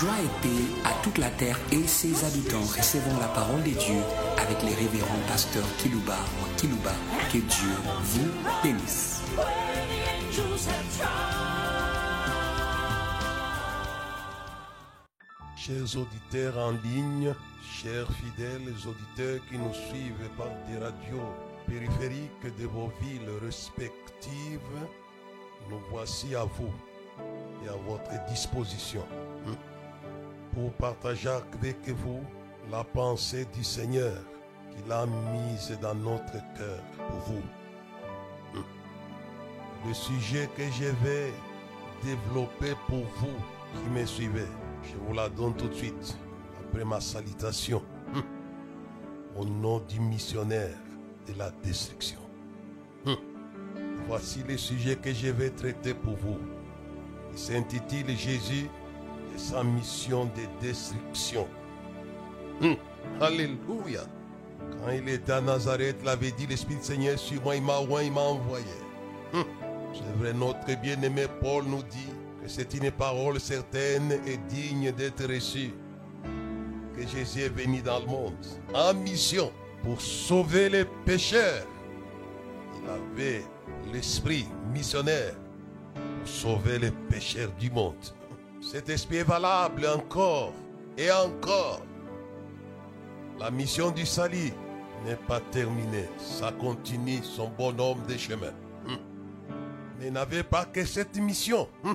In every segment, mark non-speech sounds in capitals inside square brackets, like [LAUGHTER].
Joie et paix à toute la terre et ses habitants. Recevons la parole de Dieu avec les révérends pasteurs Kilouba ou Kilouba. Que Dieu vous bénisse. Chers auditeurs en ligne, chers fidèles auditeurs qui nous suivent par des radios périphériques de vos villes respectives, nous voici à vous et à votre disposition pour partager avec vous la pensée du Seigneur qu'il a mise dans notre cœur pour vous. Le sujet que je vais développer pour vous qui me suivez, je vous la donne tout de suite après ma salutation. Au nom du missionnaire de la destruction. Voici le sujet que je vais traiter pour vous. Il s'intitule Jésus sa mission de destruction. Hum, Alléluia. Quand il était à Nazareth, il avait dit l'Esprit du Seigneur sur moi, il m'a il m'a envoyé. Hum, C'est vrai, notre bien-aimé Paul nous dit que c'est une parole certaine et digne d'être reçue. Que Jésus est venu dans le monde en mission pour sauver les pécheurs. Il avait l'esprit missionnaire pour sauver les pécheurs du monde. Cet esprit est valable encore et encore. La mission du salut n'est pas terminée. Ça continue son bonhomme de chemin. Hum. Mais n'avait pas que cette mission. Hum.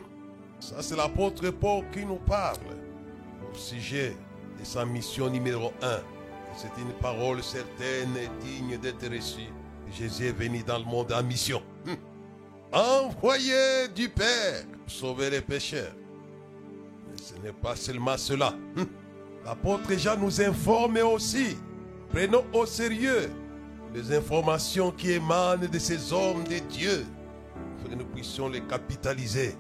Ça, c'est l'apôtre Paul qui nous parle au sujet de sa mission numéro 1. C'est une parole certaine et digne d'être reçue. Jésus est venu dans le monde en mission. Hum. Envoyé du Père sauver les pécheurs. Ce n'est pas seulement cela. Hum. L'apôtre Jean nous informe aussi. Prenons au sérieux les informations qui émanent de ces hommes de Dieu. Afin que nous puissions les capitaliser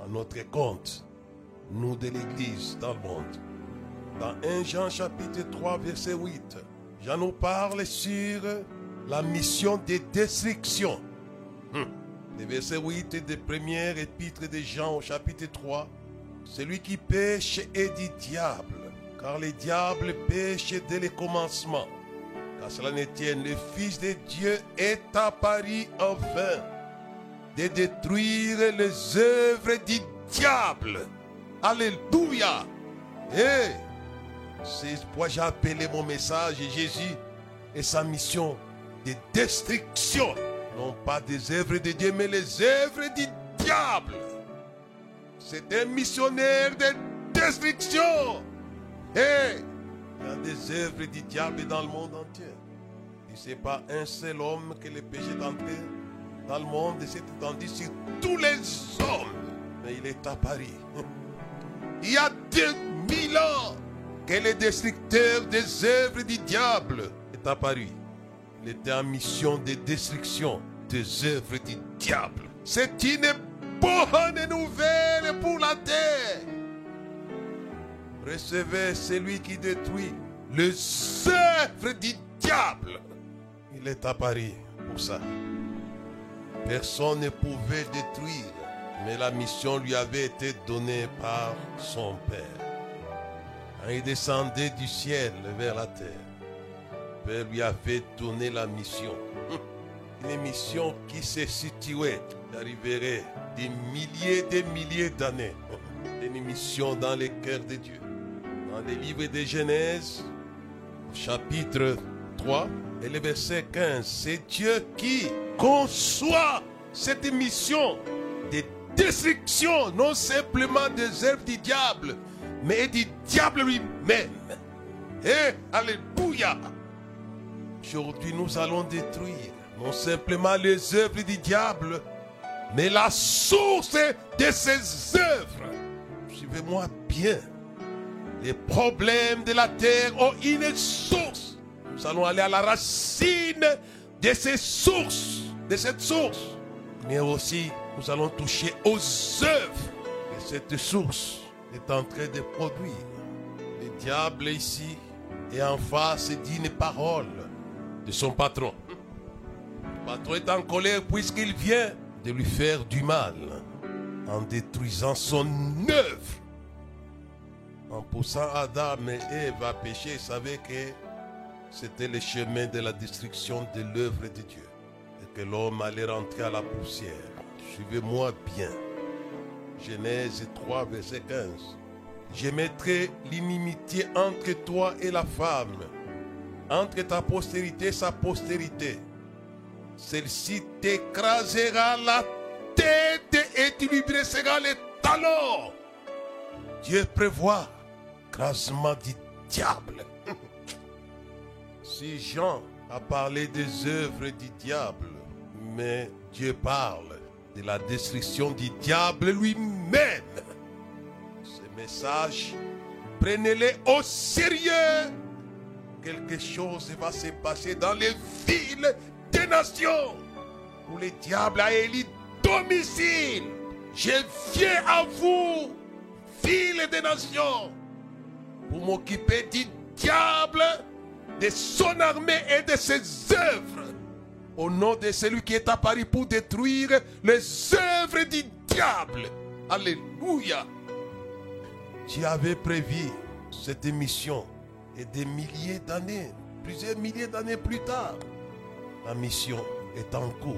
à notre compte. Nous de l'Église dans le monde. Dans 1 Jean chapitre 3 verset 8, Jean nous parle sur la mission de destruction. Hum. Le verset 8 de première épître de Jean au chapitre 3. Celui qui pêche est du diable, car le diable pêche dès le commencement. Car cela ne tienne, le Fils de Dieu est apparu enfin de détruire les œuvres du diable. Alléluia. Et c'est pourquoi j'ai appelé mon message Jésus et sa mission de destruction. Non pas des œuvres de Dieu, mais les œuvres du diable. C'est un missionnaire de destruction. Il y a des œuvres du diable dans le monde entier. Ce n'est pas un seul homme que le péché est entré dans le monde et s'est étendu sur tous les hommes. Mais il est apparu. Il y a 2000 ans que le destructeur des œuvres du diable est apparu. Il était en mission de destruction des œuvres du diable. C'est une bonne nouvelle Recevez celui qui détruit les œuvres du diable. Il est apparu pour ça. Personne ne pouvait détruire, mais la mission lui avait été donnée par son Père. Quand il descendait du ciel vers la terre, le Père lui avait donné la mission. [LAUGHS] Une mission qui se situait, arriverait des milliers et des milliers d'années. [LAUGHS] Une mission dans les cœurs de Dieu. Dans les livres de Genèse, chapitre 3 et le verset 15, c'est Dieu qui conçoit cette mission de destruction, non simplement des œuvres du diable, mais du diable lui-même. Et Alléluia. Aujourd'hui, nous allons détruire non simplement les œuvres du diable, mais la source de ces œuvres. Suivez-moi bien. Les problèmes de la terre ont une source. Nous allons aller à la racine de ces sources, de cette source. Mais aussi, nous allons toucher aux œuvres que cette source est en train de produire. Le diable ici est en face d'une parole de son patron. Le patron est en colère puisqu'il vient de lui faire du mal en détruisant son œuvre. En poussant Adam et Ève à pécher, ils que c'était le chemin de la destruction de l'œuvre de Dieu. Et que l'homme allait rentrer à la poussière. Suivez-moi bien. Genèse 3, verset 15. Je mettrai l'inimitié entre toi et la femme, entre ta postérité et sa postérité. Celle-ci t'écrasera la tête et tu lui briseras les talons. Dieu prévoit crasement du diable. [LAUGHS] Si Jean a parlé des œuvres du diable, mais Dieu parle de la destruction du diable lui-même. Ces messages, prenez-les au sérieux. Quelque chose va se passer dans les villes des nations où le diable a élu domicile. Je viens à vous, ville des nations, m'occuper du diable, de son armée et de ses œuvres. Au nom de celui qui est apparu pour détruire les œuvres du diable. Alléluia. Tu avais prévu cette mission et des milliers d'années, plusieurs milliers d'années plus tard, la mission est en cours.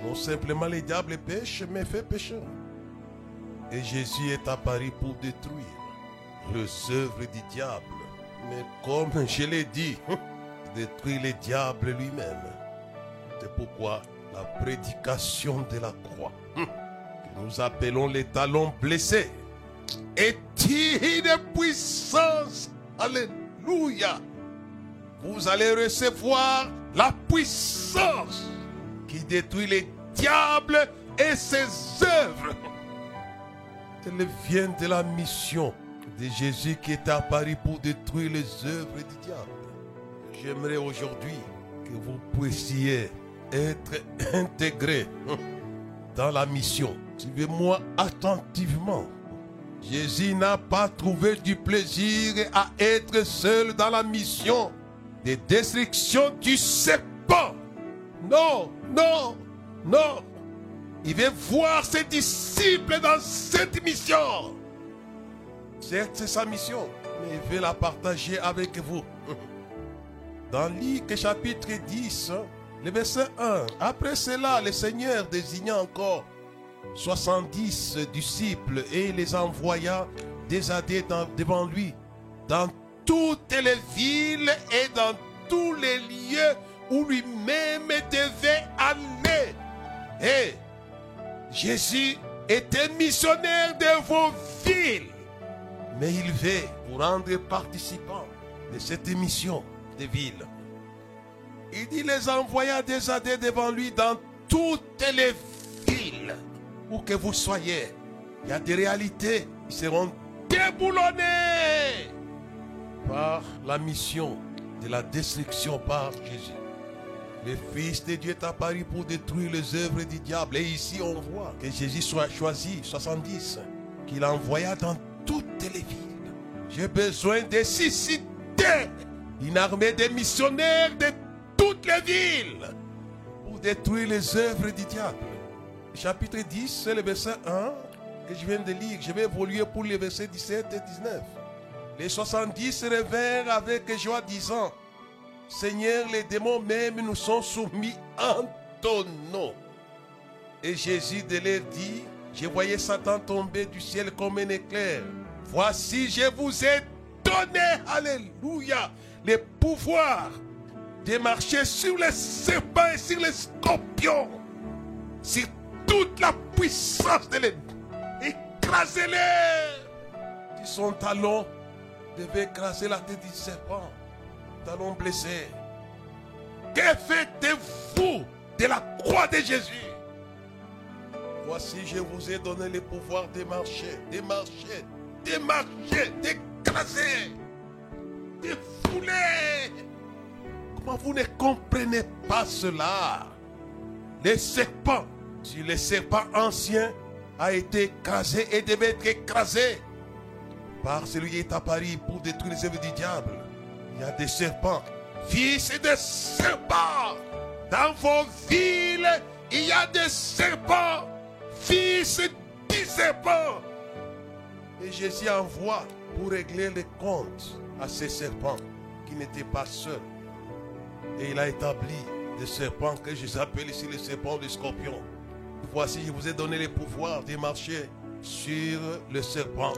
Non simplement le diable pêche, mais fait pécheur. Et Jésus est apparu pour détruire les œuvres du diable. Mais comme je l'ai dit, [LAUGHS] détruire le diable lui-même. C'est pourquoi la prédication de la croix, [LAUGHS] que nous appelons les talons blessés, est une puissance. Alléluia. Vous allez recevoir la puissance qui détruit les diables et ses œuvres. Elle vient de la mission de Jésus qui est apparu pour détruire les œuvres du diable. J'aimerais aujourd'hui que vous puissiez être intégrés dans la mission. Suivez-moi attentivement. Jésus n'a pas trouvé du plaisir à être seul dans la mission de destruction du serpent. Non, non, non. Il veut voir ses disciples dans cette mission. C'est sa mission, mais il veut la partager avec vous. [LAUGHS] Dans Luc chapitre 10, le verset 1. Après cela, le Seigneur désigna encore 70 disciples et les envoya désadés devant lui dans toutes les villes et dans tous les lieux où lui-même devait aller. Et Jésus était missionnaire de vos villes. Mais il veut vous rendre participant de cette mission de ville. Il dit les envoya désadés devant lui dans toutes les villes où que vous soyez. Il y a des réalités qui seront déboulonnées par la mission de la destruction par Jésus. Le Fils de Dieu est apparu pour détruire les œuvres du diable. Et ici, on voit que Jésus soit choisi, 70, qu'il envoya dans toutes les villes. J'ai besoin de susciter une armée de missionnaires de toutes les villes pour détruire les œuvres du diable. Chapitre 10, c'est le verset 1 que je viens de lire. Je vais évoluer pour les versets 17 et 19. Les 70 se révèrent avec joie disant, Seigneur, les démons même nous sont soumis en ton nom. Et Jésus de leur dit, je voyais Satan tomber du ciel comme un éclair. Voici, je vous ai donné, alléluia, le pouvoir de marcher sur les serpents et sur les scorpions, sur toute la puissance de l'ennemi. Écrasez-les. Son talon devait écraser la tête du serpent. Talon blessé. Que faites-vous de la croix de Jésus? Voici, je vous ai donné le pouvoir de marcher, de marcher, de marcher, d'écraser, de fouler. Comment vous ne comprenez pas cela? Les serpents, si le serpent ancien a été écrasé et devait être écrasé par celui qui est apparu pour détruire les œuvres du diable, il y a des serpents, fils de serpents. Dans vos villes, il y a des serpents, fils de serpents. Et Jésus envoie pour régler les comptes à ces serpents qui n'étaient pas seuls. Et il a établi des serpents que je appelle ici les serpents des scorpions. Voici, je vous ai donné le pouvoir de marcher sur le serpent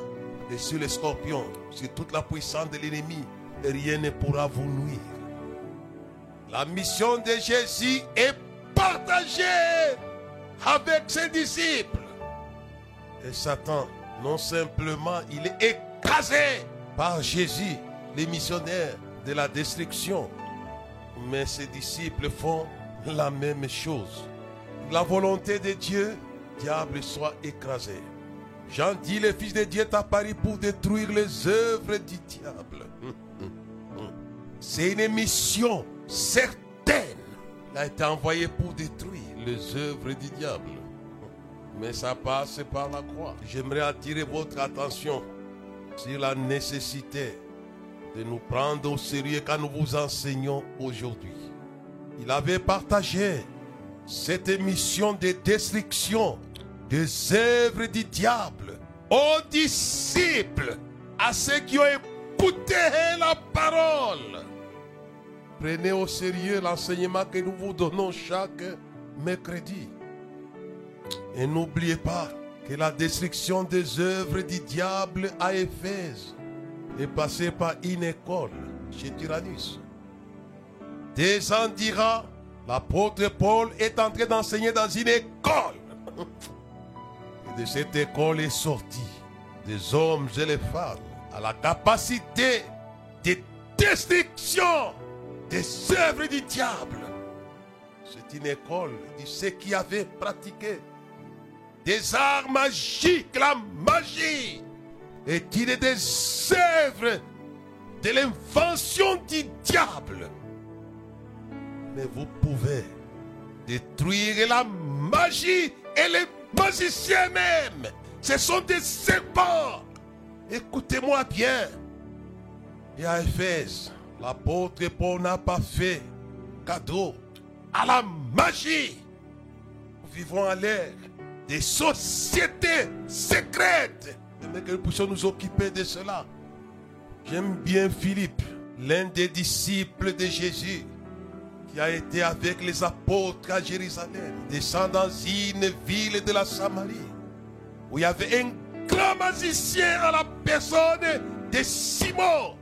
et sur les scorpions, sur toute la puissance de l'ennemi. Et rien ne pourra vous nuire. La mission de Jésus est partagée avec ses disciples. Et Satan, non simplement, il est écrasé par Jésus, les missionnaires de la destruction, mais ses disciples font la même chose. La volonté de Dieu, diable soit écrasé. Jean dit, le Fils de Dieu est apparu pour détruire les œuvres du diable. [LAUGHS] C'est une mission certaine. Il a été envoyé pour détruire les œuvres du diable. Mais ça passe par la croix. J'aimerais attirer votre attention sur la nécessité de nous prendre au sérieux quand nous vous enseignons aujourd'hui. Il avait partagé cette mission de destruction des œuvres du diable aux disciples, à ceux qui ont écouté la parole. Prenez au sérieux l'enseignement que nous vous donnons chaque mercredi. Et n'oubliez pas que la destruction des œuvres du diable à Éphèse est passée par une école chez Tyrannus. Des ans dira, l'apôtre Paul est entré d'enseigner dans une école. Et de cette école est sorti des hommes et les femmes à la capacité de destruction des œuvres du diable. C'est une école de ceux qui avaient pratiqué des arts magiques, la magie, et tiré des œuvres de l'invention du diable. Mais vous pouvez détruire la magie et les magiciens même. Ce sont des serpents. Écoutez-moi bien. Et à Éphèse, l'apôtre Paul n'a pas fait cadeau à la magie. Nous vivons à l'ère des sociétés secrètes. Mais que nous puissions nous occuper de cela. J'aime bien Philippe, l'un des disciples de Jésus, qui a été avec les apôtres à Jérusalem, descend dans une ville de la Samarie, où il y avait un grand magicien à la personne de Simon,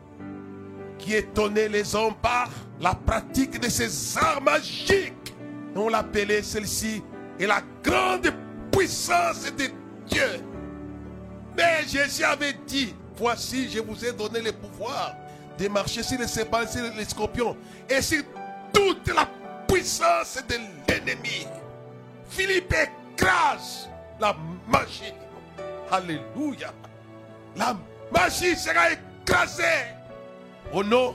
qui étonnait les hommes par la pratique de ces arts magiques. On l'appelait celle-ci et la grande puissance de Dieu. Mais Jésus avait dit, voici, je vous ai donné le pouvoir de marcher sur les serpents, sur les scorpions et sur toute la puissance de l'ennemi. Philippe écrase la magie. Alléluia. La magie sera écrasée. Au nom,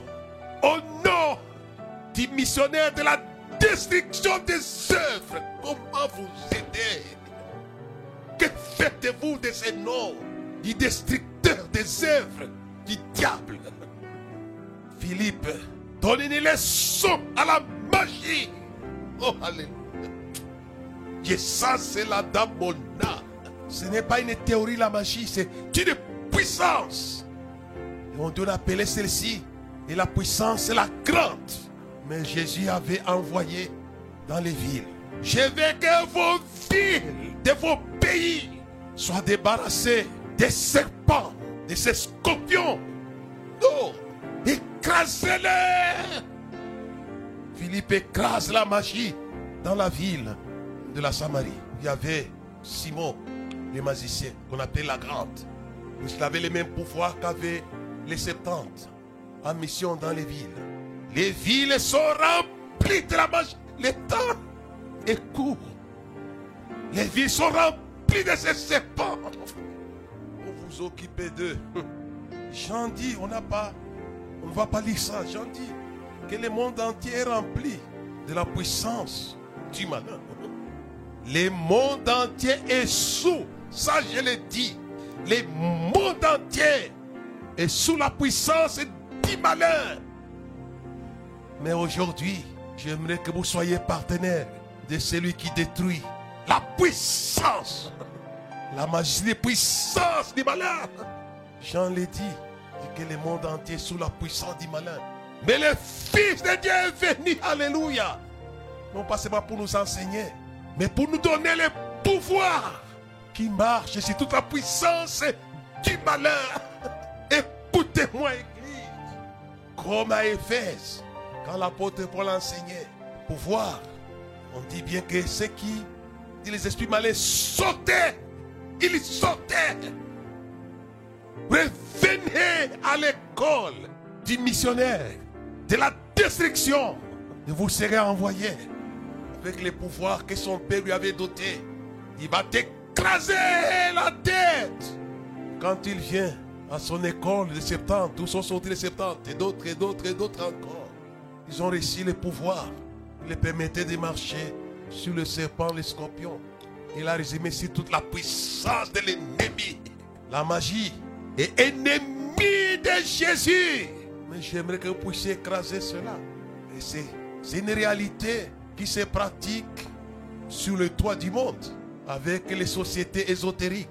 au nom missionnaire de la destruction des œuvres. Comment vous aider? Que faites-vous de ce nom du destructeur des œuvres du diable? Philippe, donne une leçon à la magie. Oh, alléluia. Et ça, c'est la dame Ce n'est pas une théorie, la magie, c'est une puissance. Et on doit l'appeler celle-ci. Et la puissance, c'est la grande. Mais Jésus avait envoyé dans les villes. Je veux que vos villes de vos pays soient débarrassées des serpents, de ces scorpions. Non, écrasez-les. Philippe écrase la magie dans la ville de la Samarie. Il y avait Simon, le magicien, qu'on appelait la grande. Il avait les mêmes pouvoirs qu'avaient les septante en mission dans les villes. Les villes sont remplies de la magie. Le temps est court. Les villes sont remplies de ces serpents. Vous vous occupez d'eux. [LAUGHS] J'en dis, on n'a pas, on ne va pas lire ça. J'en dis que le monde entier est rempli de la puissance du malin. [LAUGHS] Le monde entier est sous, ça je le dis, le monde entier est sous la puissance du malin. Mais aujourd'hui, j'aimerais que vous soyez partenaire de celui qui détruit la puissance La magie des puissances du malin. Jean l'a dit, dit que le monde entier est sous la puissance du malin. Mais le Fils de Dieu est venu, alléluia. Non pas seulement pour nous enseigner, mais pour nous donner le pouvoir qui marche sur toute la puissance du malin. Écoutez-moi, Église. Comme à Éphèse, quand l'apôtre Paul enseignait, pouvoir, on dit bien que ceux qui, dit les esprits malins, sautaient. Ils sautaient. Revenez à l'école du missionnaire, de la destruction. Et vous serez envoyés avec les pouvoirs que son père lui avait dotés. Il va t'écraser la tête. Quand il vient à son école de 70, tous sont sortis de 70, et d'autres, et d'autres, et d'autres encore. Ils ont réussi les pouvoirs. Il les permettait de marcher sur le serpent, les scorpions. Il a résumé sur toute la puissance de l'ennemi. La magie est ennemie de Jésus. Mais j'aimerais que vous puissiez écraser cela. Et c'est, c'est une réalité qui se pratique sur le toit du monde avec les sociétés ésotériques.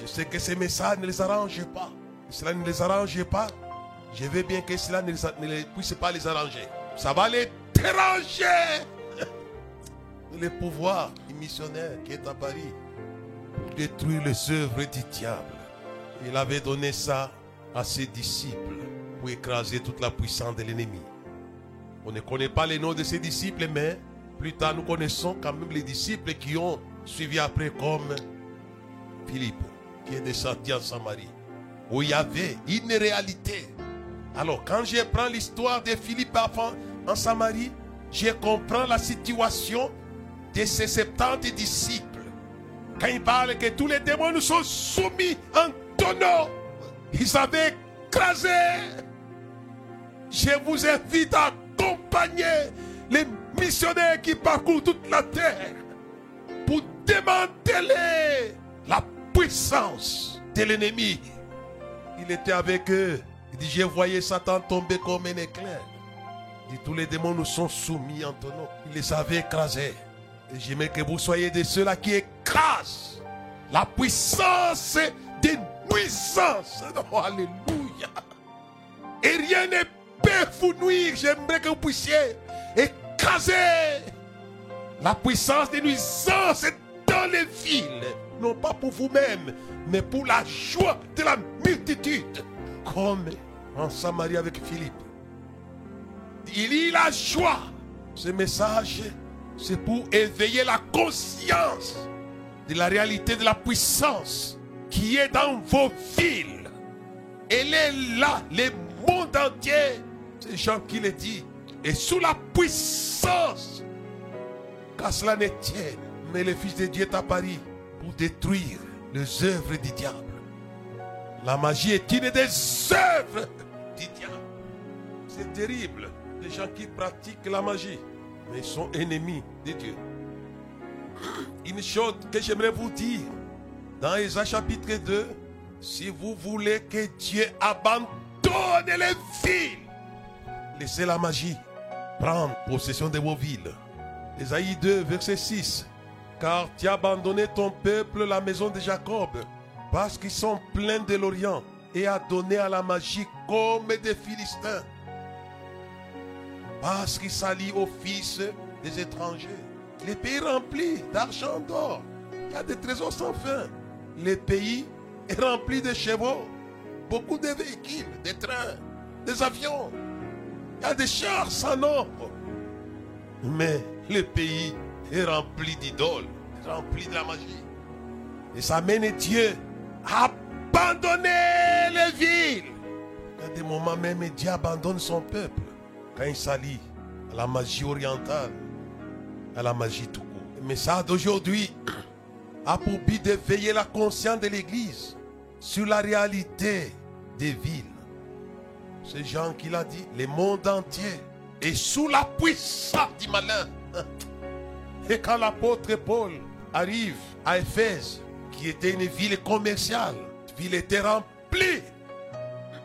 Je sais que ces messages ne les arrangent pas. Cela ne les arrange pas. Je veux bien que cela ne, puisse pas les arranger. Ça va les déranger. [LAUGHS] Le pouvoir du missionnaire qui est à Paris pour détruire les œuvres du diable. Il avait donné ça à ses disciples pour écraser toute la puissance de l'ennemi. On ne connaît pas les noms de ses disciples, mais plus tard nous connaissons quand même les disciples qui ont suivi après comme Philippe, qui est descendu en Samarie, où il y avait une réalité. Alors quand je prends l'histoire de Philippe en Samarie, je comprends la situation de ses 70 disciples. Quand il parle que tous les démons nous sont soumis en tonneau, ils avaient écrasé. Je vous invite à accompagner les missionnaires qui parcourent toute la terre pour démanteler la puissance de l'ennemi. Il était avec eux. Il dit, je voyais Satan tomber comme un éclair. Il dit, tous les démons nous sont soumis en tonneau. Il les avait écrasés. Et j'aimerais que vous soyez de ceux-là qui écrasent la puissance des nuisances. Oh, alléluia. Et rien ne peut vous nuire. J'aimerais que vous puissiez écraser la puissance des nuisances dans les villes. Non pas pour vous-même, mais pour la joie de la multitude. Comme en Samarie avec Philippe. Il y la joie. Ce message c'est pour éveiller la conscience de la réalité de la puissance qui est dans vos villes. Elle est là, le monde entier. C'est Jean qui le dit. Et sous la puissance, qu'à cela ne tienne. Mais le Fils de Dieu est à pour détruire les œuvres du diable. La magie est une des œuvres du diable. C'est terrible, les gens qui pratiquent la magie mais ils sont ennemis de Dieu. Une chose que j'aimerais vous dire, dans Isaïe chapitre 2, si vous voulez que Dieu abandonne les villes, laissez la magie prendre possession de vos villes. Isaïe 2, verset 6. Car tu as abandonné ton peuple, la maison de Jacob, parce qu'ils sont pleins de l'Orient, et a donné à la magie comme des Philistins parce qu'il s'allie aux fils des étrangers. Les pays remplis d'argent d'or. Il y a des trésors sans fin. Les pays est rempli de chevaux, beaucoup de véhicules, des trains, des avions. Il y a des chars sans nombre. Mais le pays est rempli d'idoles, rempli de la magie. Et ça mène Dieu à abandonner les villes. Il y a des moments même Dieu abandonne son peuple quand il s'allie à la magie orientale, à la magie tout court. Le message d'aujourd'hui [CLEARS THROAT] a pour but de veiller la conscience de l'Église sur la réalité des villes. C'est Jean qui l'a dit, le monde entier est sous la puissance du malin. [LAUGHS] Et quand l'apôtre Paul arrive à Éphèse, qui était une ville commerciale, la ville était remplie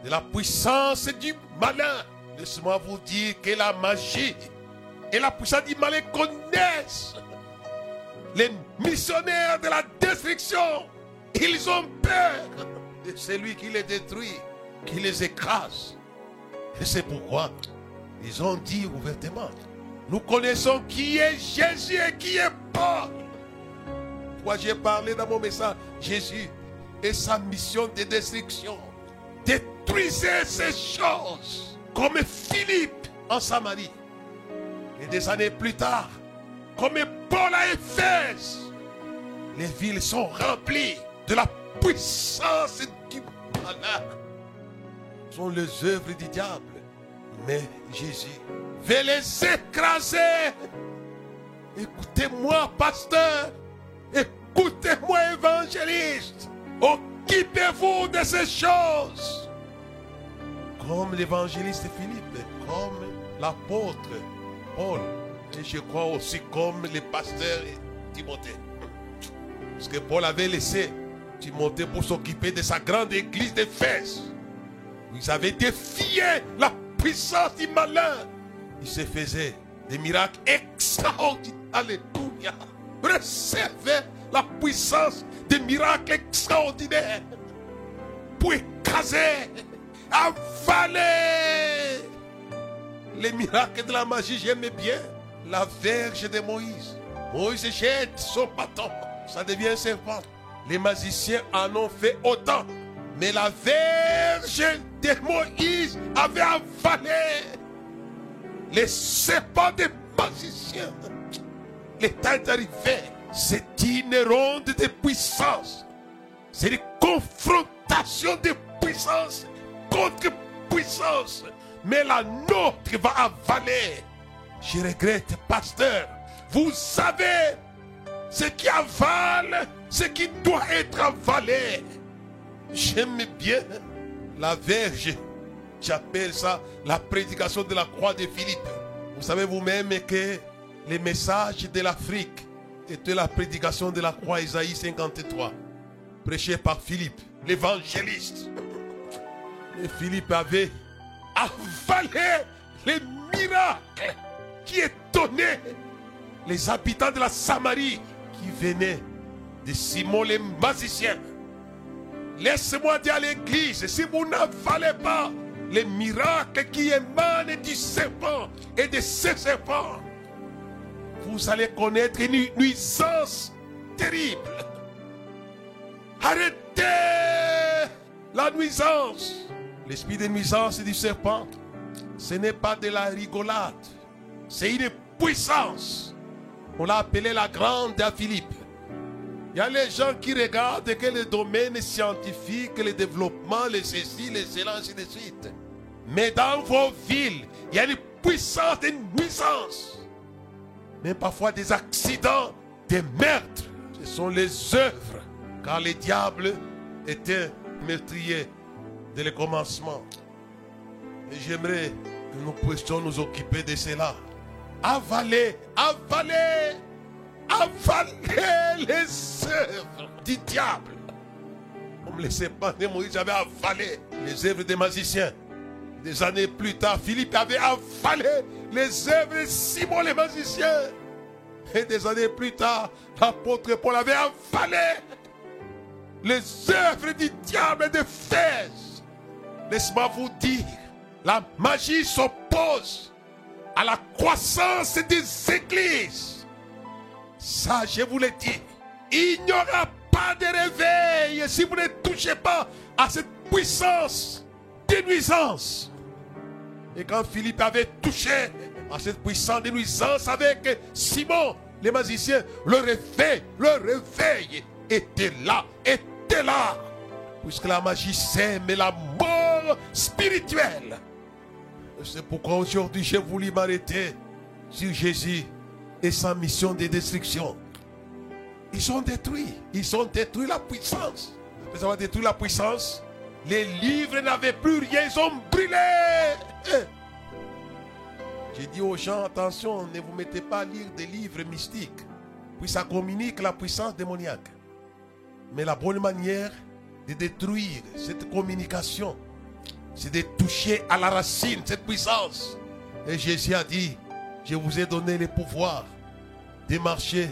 de la puissance du malin. Laissez-moi vous dire que la magie et la puissance du malin connaissent les missionnaires de la destruction Ils ont peur de celui qui les détruit, qui les écrase. Et c'est pourquoi ils ont dit ouvertement, nous connaissons qui est Jésus et qui est Paul. Moi j'ai parlé dans mon message, Jésus et sa mission de destruction. Détruisez ces choses comme Philippe en Samarie. Et des années plus tard, comme Paul à Éphèse, les villes sont remplies de la puissance du. Ce sont les œuvres du diable. Mais Jésus veut les écraser. Écoutez-moi, pasteur. Écoutez-moi, évangéliste. Occupez-vous de ces choses. Comme l'évangéliste Philippe, comme l'apôtre Paul, et je crois aussi comme le pasteur Timothée. Parce que Paul avait laissé Timothée pour s'occuper de sa grande église d'Éphèse. Ils avaient défié la puissance du malin. Il se faisait des miracles extraordinaires. Alléluia. Recevez la puissance des miracles extraordinaires pour écraser, avaler les miracles de la magie. J'aimais bien la verge de Moïse. Moïse jette son bâton, ça devient un serpent. Les magiciens en ont fait autant. Mais la verge de Moïse avait avalé les serpents des magiciens. L'état arrivé. C'est une ronde de puissance. C'est une confrontation de puissance contre puissance. Mais la nôtre va avaler. Je regrette, pasteur. Vous savez ce qui avale, ce qui doit être avalé. J'aime bien la verge. J'appelle ça la prédication de la croix de Philippe. Vous savez vous-même que les messages de l'Afrique étaient la prédication de la croix Isaïe 53, prêché par Philippe, l'évangéliste. Et Philippe avait avalé les miracles qui étonnaient les habitants de la Samarie qui venaient de Simon les magiciens. Laissez-moi dire à l'église, si vous n'avalez pas les miracles qui émanent du serpent et de ces serpents, vous allez connaître une nuisance terrible. Arrêtez la nuisance. L'esprit de nuisance du serpent, ce n'est pas de la rigolade, c'est une puissance. On l'a appelé la grande à Philippe. Il y a les gens qui regardent que le domaine scientifique, le développement, les ceci, les cela, ainsi de suite. Mais dans vos villes, il y a une puissance, une nuisance. Mais parfois des accidents, des meurtres. Ce sont les œuvres. Car le diable était meurtrier dès le commencement. Et j'aimerais que nous puissions nous occuper de cela. Avaler, avaler, avaler les œuvres du diable. Comme les serpents de Moïse avaient avalé les œuvres des magiciens. Des années plus tard, Philippe avait avalé les œuvres de Simon les magiciens. Et des années plus tard, l'apôtre Paul avait avalé les œuvres du diable de Fès. Laisse-moi vous dire, la magie s'oppose à la croissance des églises. Ça, je vous l'ai dit. Il n'y aura pas de réveil si vous ne touchez pas à cette puissance de nuisance. Et quand Philippe avait touché à cette puissance de nuisance avec Simon, les magiciens, le réveil, le réveil était là, était là. Puisque la magie sème la mort spirituelle. C'est pourquoi aujourd'hui j'ai voulu m'arrêter sur Jésus et sa mission de destruction. Ils ont détruit, ils ont détruit la puissance. Ils ont détruit la puissance. Les livres n'avaient plus rien, ils ont brûlé. Eh. J'ai dit aux gens, attention, ne vous mettez pas à lire des livres mystiques. Puis ça communique la puissance démoniaque. Mais la bonne manière de détruire cette communication, c'est de toucher à la racine cette puissance. Et Jésus a dit, je vous ai donné le pouvoir de marcher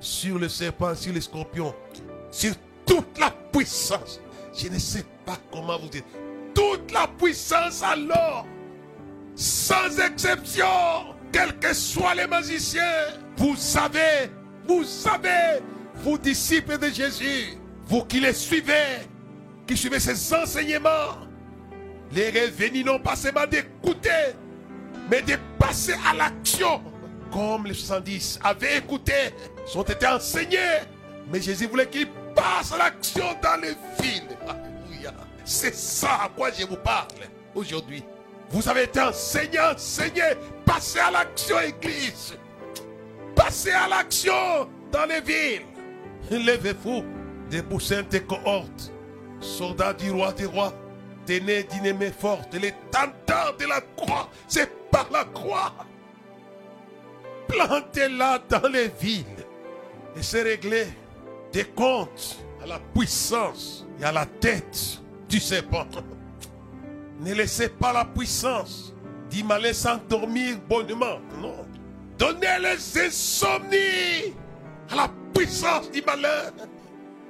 sur le serpent, sur les scorpions, sur toute la puissance. Je ne sais comment vous dire. Toute la puissance alors, sans exception, quels que soient les magiciens, vous savez, vous savez, vous disciples de Jésus, vous qui les suivez, qui suivez ses enseignements, les revenus non pas seulement d'écouter, mais de passer à l'action. Comme les 70 avaient écouté, sont été enseignés. Mais Jésus voulait qu'ils passent à l'action dans les villes. C'est ça à quoi je vous parle aujourd'hui. Vous avez été enseignés, enseignés. Passez à l'action, Église. Passez à l'action dans les villes. Levez-vous, déboussez tes cohortes. Soldats du roi des rois, tenez d'une main forte les tentants de la croix. C'est par la croix. Plantez-la dans les villes et c'est réglé des comptes à la puissance et à la tête du serpent. Ne laissez pas la puissance du malin s'endormir bonnement. Non. Donnez les insomnies à la puissance du malin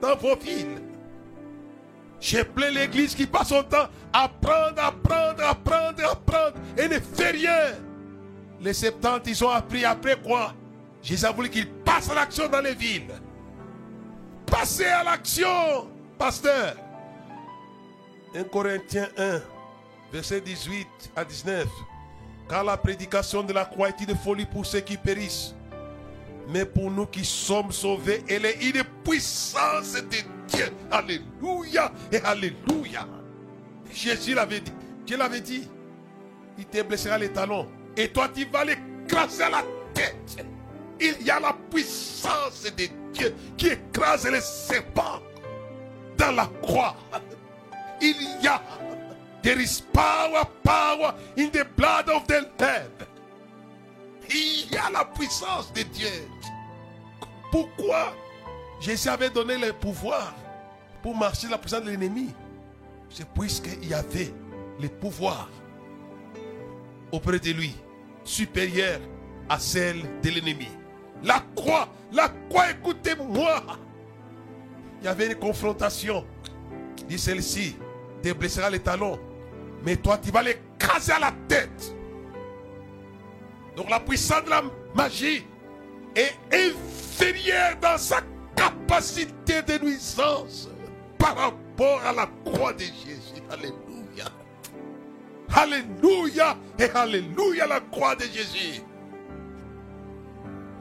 dans vos villes. J'ai plein l'église qui passe son temps à prendre, à prendre, à prendre, à prendre et ne fait rien. Les septante, ils ont appris après quoi? Jésus a voulu qu'ils passent à l'action dans les villes. Passez à l'action, pasteur. 1 Corinthiens 1, verset 18 à 19. Car la prédication de la croix est une folie pour ceux qui périssent. Mais pour nous qui sommes sauvés, elle est une puissance de Dieu. Alléluia et Alléluia. Jésus l'avait dit. Dieu l'avait dit. Il te blessera les talons. Et toi, tu vas l'écraser à la tête. Il y a la puissance de Dieu qui écrase les serpents dans la croix. Il y a there is power, power in the blood of the Lamb. Il y a la puissance de Dieu. Pourquoi Jésus avait donné le pouvoir pour marcher la puissance de l'ennemi? C'est puisqu'il y avait le pouvoir auprès de lui, supérieur à celle de l'ennemi. La croix, la croix, écoutez-moi. Il y avait une confrontation. Dit celle-ci, blessera les talons. Mais toi, tu vas les casser à la tête. Donc la puissance de la magie est inférieure dans sa capacité de nuisance par rapport à la croix de Jésus. Alléluia. Alléluia et Alléluia la croix de Jésus.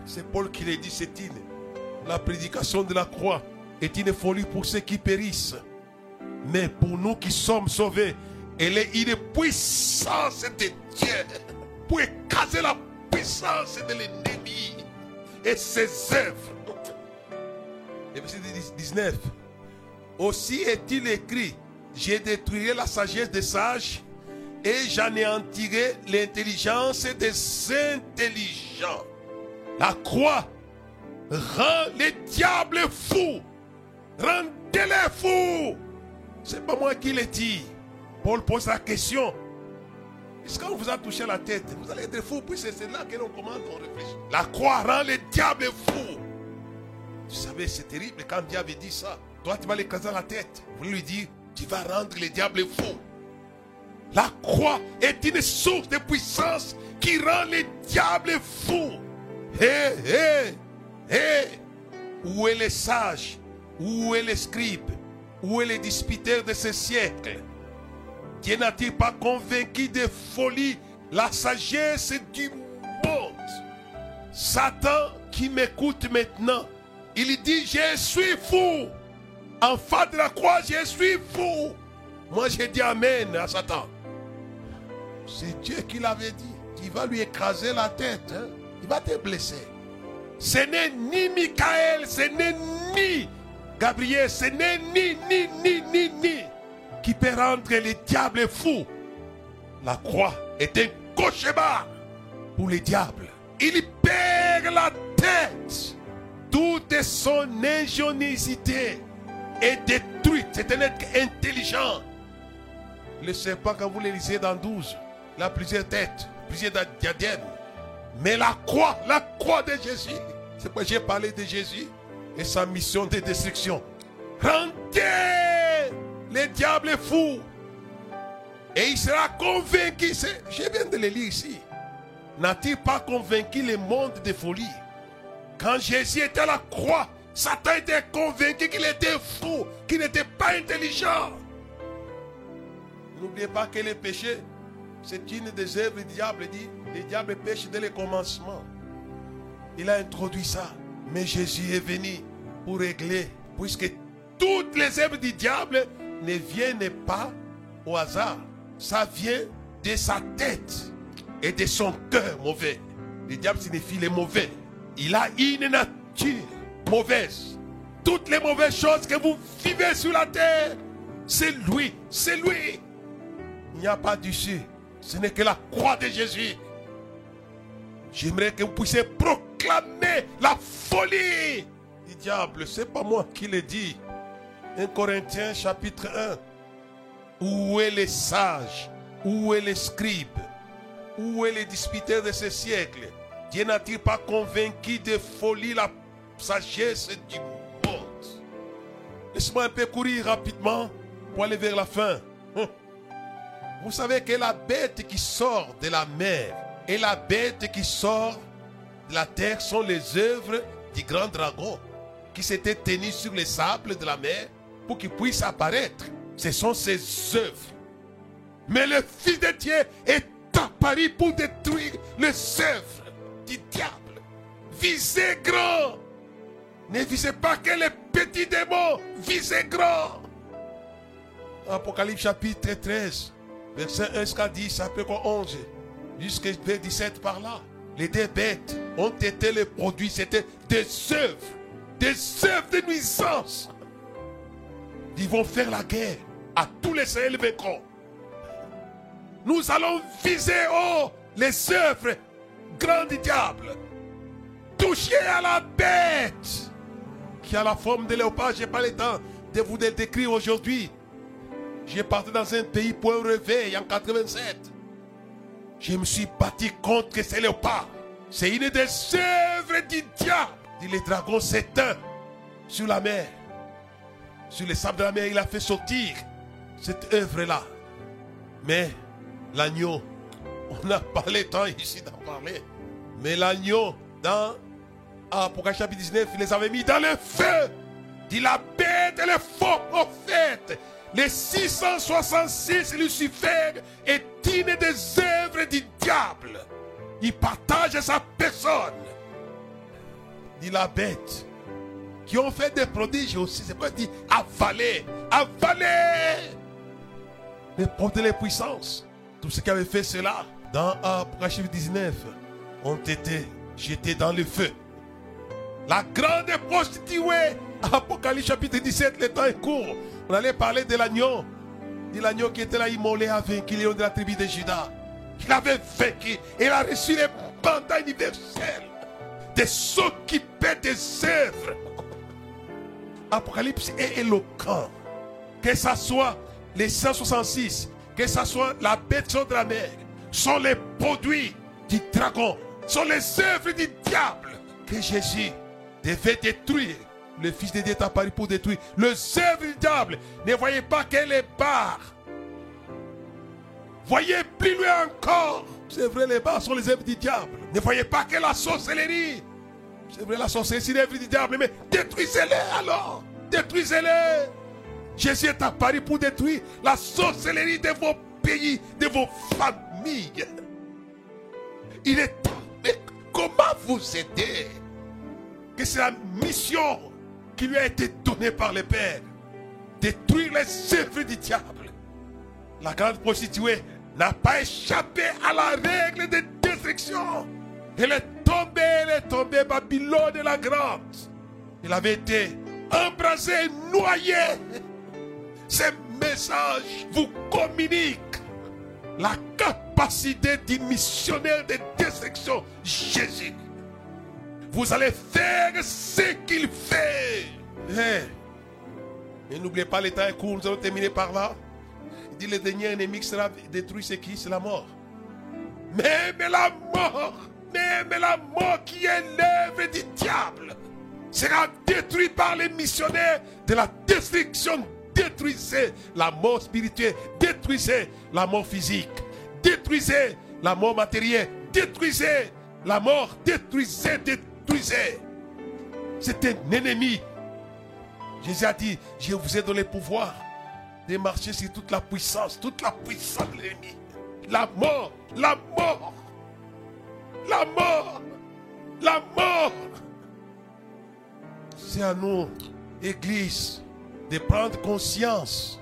C'est Paul qui l'a dit, c'est une. La prédication de la croix est une folie pour ceux qui périssent. Mais pour nous qui sommes sauvés, elle est une puissance de Dieu pour écraser la puissance de l'ennemi et ses œuvres. Et verset 19. Aussi est-il écrit, j'ai détruit la sagesse des sages et j'anéantirai l'intelligence des intelligents. La croix rend les diables fous. Rendez-les fous. C'est pas moi qui l'ai dit. Paul pose la question. Est-ce qu'on vous a touché la tête? Vous allez être fou, puis c'est là que l'on commence, on réfléchit. La croix rend les diables fous. Vous savez, c'est terrible quand Dieu avait dit ça. Toi, tu vas l'écraser la tête. Vous lui dites, tu vas rendre les diables fous. La croix est une source de puissance qui rend les diables fous. Hé, hé, hé. Où est les sages Où est les scribes Où est les disputeurs de ce siècle? Dieu n'a-t-il pas convaincu de folie la sagesse du monde? Satan qui m'écoute maintenant, il dit, je suis fou. En face de la croix, je suis fou. Moi, j'ai dit Amen à Satan. C'est Dieu qui l'avait dit. Tu vas lui écraser la tête. hein. Il va te blesser. Ce n'est ni Michael, ce n'est ni Gabriel, ce n'est ni, ni, ni, ni, ni qui peut rendre les diables fous. La croix est un cauchemar pour les diables. Il perd la tête. Toute son ingéniosité est détruite. C'est un être intelligent. Le serpent, quand vous le lisez dans 12, il a plusieurs têtes, plusieurs diadèmes. Mais la croix, la croix de Jésus, c'est pourquoi j'ai parlé de Jésus et sa mission de destruction. Rendez les diables fous. Et il sera convaincu. Je viens de le lire ici. N'a-t-il pas convaincu le monde de folie? Quand Jésus était à la croix, Satan était convaincu qu'il était fou, qu'il n'était pas intelligent. N'oubliez pas que le péché, c'est une des œuvres du diable. Le diable pêche dès le commencement. Il a introduit ça. Mais Jésus est venu pour régler, puisque toutes les œuvres du diable ne viennent pas au hasard. Ça vient de sa tête et de son cœur mauvais. Le diable signifie les mauvais. Il a une nature mauvaise. Toutes les mauvaises choses que vous vivez sur la terre, c'est lui, c'est lui. Il n'y a pas d'issue. Ce n'est que la croix de Jésus. J'aimerais que vous puissiez proclamer la folie du diable. C'est pas moi qui le dis. 1 Corinthiens chapitre 1. Où est les sages? Où est les scribes? Où est les disputeurs de ce siècle? Dieu n'a-t-il pas convaincu de folie la sagesse du monde? Laisse-moi un peu courir rapidement pour aller vers la fin. Hum. Vous savez que la bête qui sort de la mer et la bête qui sort la terre sont les œuvres du grand dragon qui s'était tenu sur les sables de la mer pour qu'il puisse apparaître. Ce sont ses œuvres. Mais le Fils de Dieu est apparu pour détruire les œuvres du diable. Visez grand. Ne visez pas que les petits démons. Visez grand. Apocalypse chapitre 13, verset 1 jusqu'à 10, après quoi 11, jusqu'à 17 par là. Les deux bêtes ont été les produits, c'était des œuvres, des œuvres de nuisance. Ils vont faire la guerre à tous les Sahel. Nous allons viser haut les œuvres grandes du diable. Toucher à la bête qui a la forme de léopard. Je n'ai pas le temps de vous décrire aujourd'hui. J'ai parti dans un pays pour un réveil en 87. Je me suis battu contre ces léopards. C'est une des œuvres du diable. Dit les dragons s'éteint sur la mer. Sur les sables de la mer, il a fait sortir cette œuvre-là. Mais l'agneau, on n'a pas le temps ici d'en parler. Mais l'agneau, dans Apocalypse chapitre 19, il les avait mis dans le feu. Dit la bête et les faux prophètes. Les 666 Lucifer est une des œuvres du diable. Il partage sa personne. Dit la bête. Qui ont fait des prodiges aussi. C'est pas dit avaler. Avaler. Les portes les puissances. Tous ceux qui avaient fait cela dans Apocalypse 19 ont été jetés dans le feu. La grande prostituée, Apocalypse chapitre 17, le temps est court. On allait parler de l'agneau. De l'agneau qui était là immolé a vaincu de la tribu de Judas. Il avait vaincu. Il a reçu les mandats universels. Des s'occuper des œuvres. Apocalypse est éloquent. Que ce soit les 166, que ce soit la bête de la mer, sont les produits du dragon, sont les œuvres du diable que Jésus devait détruire. Le Fils de Dieu est apparu pour détruire œuvres du diable. Ne voyez pas qu'elle est barre. Voyez plus loin encore. C'est vrai, les barres sont les œuvres du diable. Ne voyez pas que la sorcellerie. C'est vrai, la sorcellerie, c'est l'œuvre du diable. Mais détruisez-les alors. Détruisez-les. Jésus est apparu pour détruire la sorcellerie de vos pays, de vos familles. Il est temps. Mais comment vous aider? Que c'est la mission qui lui a été donnée par le Père. Détruire les œuvres du diable. La grande prostituée n'a pas échappé à la règle de destruction. Elle est tombée, elle est tombée, Babylone la grande. Elle avait été embrasée, noyée. Ces messages vous communiquent la capacité du missionnaire de destruction, Jésus. Vous allez faire ce qu'il fait. Et n'oubliez pas, l'état est court, nous allons terminer par là. Il dit le dernier ennemi qui sera détruit, c'est qui? C'est la mort. Même la mort, même la mort qui est l'œuvre du diable. sera détruit par les missionnaires de la destruction. Détruisez la mort spirituelle, détruisez la mort physique, détruisez la mort matérielle, détruisez la mort, détruisez, détruisez. C'est un ennemi. Jésus a dit, je vous ai donné le pouvoir de marcher sur toute la puissance, toute la puissance de l'ennemi. La mort, la mort, la mort, la mort. C'est à nous, Église, de prendre conscience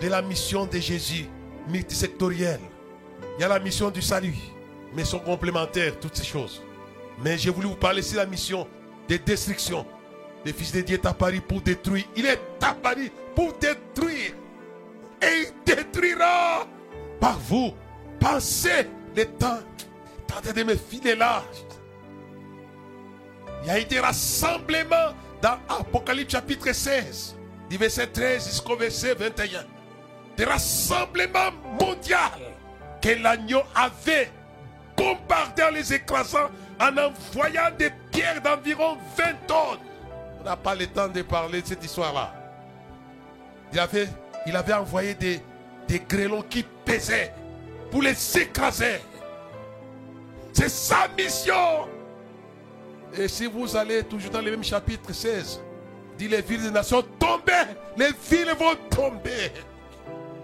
de la mission de Jésus multisectorielle. Il y a la mission du salut, mais sont complémentaires, toutes ces choses. Mais j'ai voulu vous parler de la mission de destruction. Le Fils de Dieu est apparu pour détruire. Il est apparu pour détruire. Et il détruira par vous. Pensez le temps. Tentez de me filer là. Il y a eu des rassemblements dans Apocalypse chapitre 16, du verset 13 jusqu'au verset 21. Des rassemblements mondiaux que l'agneau avait bombardé en les écrasant en envoyant des pierres d'environ 20 tonnes. On n'a pas le temps de parler de cette histoire-là. Il avait, envoyé des, des grêlons qui pesaient pour les écraser. C'est sa mission. Et si vous allez toujours dans le même chapitre 16, dit les villes des nations tomber, les villes vont tomber.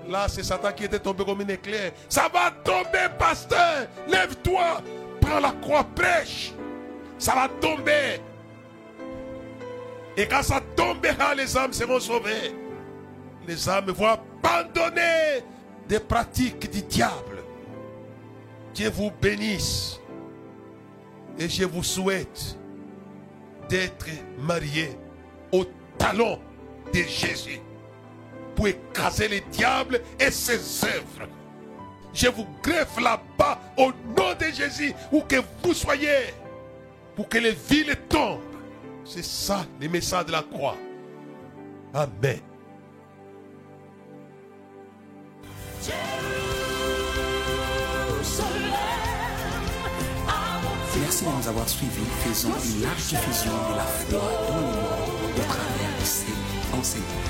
Là, c'est Satan qui était tombé comme une éclair. Ça va tomber, pasteur. Lève-toi. La croix, prêche. Ça va tomber. Et quand ça tombera, les âmes seront sauvées. Les âmes vont abandonner des pratiques du diable. Dieu vous bénisse. Et je vous souhaite d'être marié au talon de Jésus pour écraser les diables et ses œuvres. Je vous greffe là-bas au nom de Jésus, où que vous soyez, pour que les villes tombent. C'est ça le message de la croix. Amen. Merci de nous avoir suivis. Faisons une large diffusion de la foi dans le monde au travers de ces enseignements.